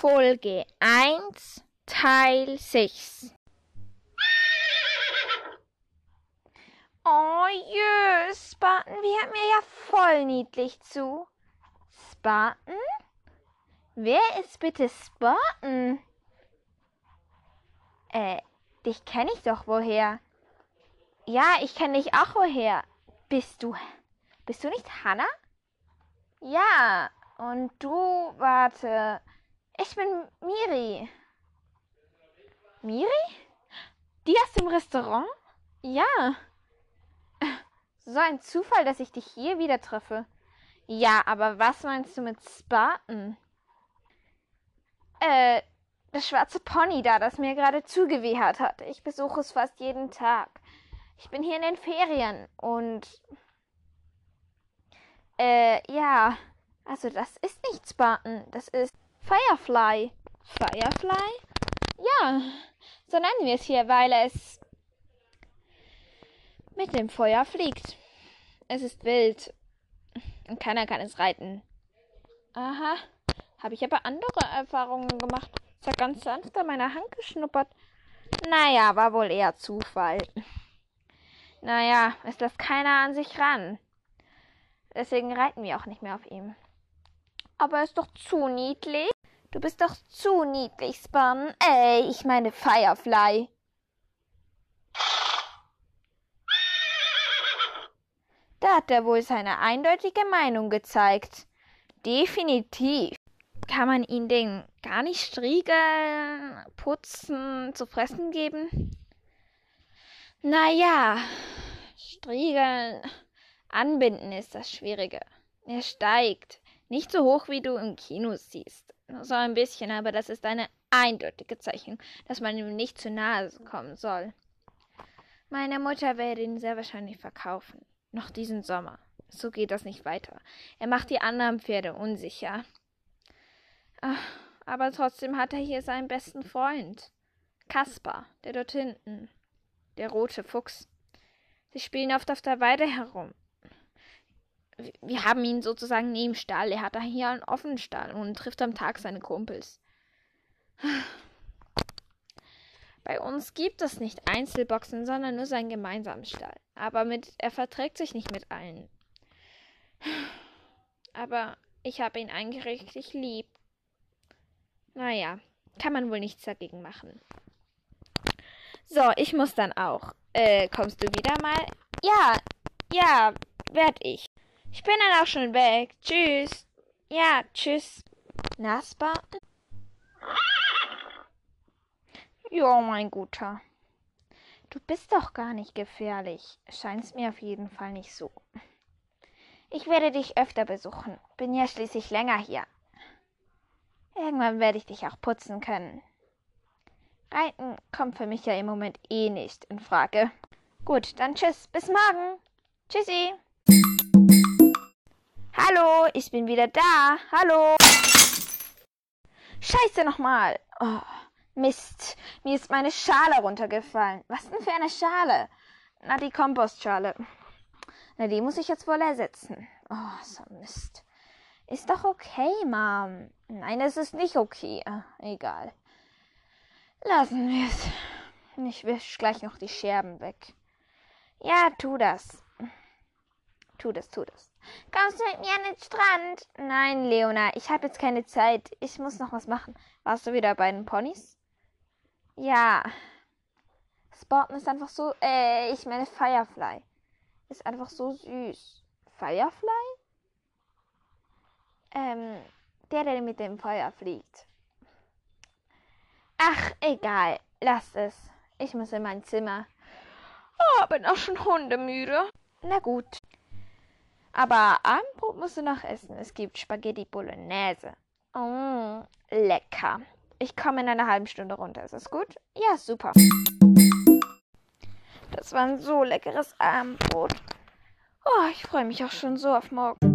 Folge 1, Teil 6. Oh jö, Spartan, wie hört mir ja voll niedlich zu. Spartan? Wer ist bitte Spartan? Äh, dich kenne ich doch woher. Ja, ich kenne dich auch woher. Bist du. Bist du nicht Hannah? Ja, und du, warte. Ich bin Miri. Miri? Die aus dem Restaurant? Ja. So ein Zufall, dass ich dich hier wieder treffe. Ja, aber was meinst du mit Spartan? Äh, das schwarze Pony da, das mir gerade zugewehrt hat. Ich besuche es fast jeden Tag. Ich bin hier in den Ferien und äh, ja, also das ist nicht Spartan, das ist Firefly. Firefly? Ja, so nennen wir es hier, weil es mit dem Feuer fliegt. Es ist wild und keiner kann es reiten. Aha, habe ich aber andere Erfahrungen gemacht. Es hat ganz sanft an meiner Hand geschnuppert. Naja, war wohl eher Zufall. Naja, es lässt keiner an sich ran. Deswegen reiten wir auch nicht mehr auf ihm. Aber er ist doch zu niedlich. Du bist doch zu niedlich, Spun. Ey, ich meine Firefly. Da hat er wohl seine eindeutige Meinung gezeigt. Definitiv. Kann man ihn denn gar nicht striegeln, putzen, zu fressen geben? Naja, striegeln, anbinden ist das Schwierige. Er steigt. Nicht so hoch, wie du im Kino siehst. So ein bisschen, aber das ist eine eindeutige Zeichen, dass man ihm nicht zu nahe kommen soll. Meine Mutter werde ihn sehr wahrscheinlich verkaufen. Noch diesen Sommer. So geht das nicht weiter. Er macht die anderen Pferde unsicher. Ach, aber trotzdem hat er hier seinen besten Freund. Kaspar, der dort hinten. Der rote Fuchs. Sie spielen oft auf der Weide herum. Wir haben ihn sozusagen neben Stall. Er hat da hier einen offenen Stall und trifft am Tag seine Kumpels. Bei uns gibt es nicht Einzelboxen, sondern nur seinen gemeinsamen Stall. Aber mit, er verträgt sich nicht mit allen. Aber ich habe ihn eigentlich richtig lieb. Naja, kann man wohl nichts dagegen machen. So, ich muss dann auch. Äh, kommst du wieder mal? Ja, ja, werd ich. Ich bin dann auch schon weg. Tschüss. Ja, tschüss. Naspa? Jo, mein Guter. Du bist doch gar nicht gefährlich. Scheinst mir auf jeden Fall nicht so. Ich werde dich öfter besuchen. Bin ja schließlich länger hier. Irgendwann werde ich dich auch putzen können. Reiten kommt für mich ja im Moment eh nicht in Frage. Gut, dann tschüss. Bis morgen. Tschüssi. Hallo, ich bin wieder da. Hallo. Scheiße nochmal. Oh, Mist. Mir ist meine Schale runtergefallen. Was denn für eine Schale? Na, die Kompostschale. Na, die muss ich jetzt wohl ersetzen. Oh, so Mist. Ist doch okay, Mom. Nein, es ist nicht okay. Ah, egal. Lassen wir es. Ich wisch gleich noch die Scherben weg. Ja, tu das. Tu das, tu das. Kommst du mit mir an den Strand? Nein, Leona, ich habe jetzt keine Zeit. Ich muss noch was machen. Warst du wieder bei den Ponys? Ja. Sporten ist einfach so, äh, ich meine Firefly. Ist einfach so süß. Firefly? Ähm, der, der mit dem Feuer fliegt. Ach, egal. Lass es. Ich muss in mein Zimmer. Oh, bin auch schon hundemüde. Na gut. Aber Abendbrot musst du noch essen. Es gibt Spaghetti Bolognese. Oh, lecker. Ich komme in einer halben Stunde runter. Ist das gut? Ja, super. Das war ein so leckeres Abendbrot. Oh, ich freue mich auch schon so auf morgen.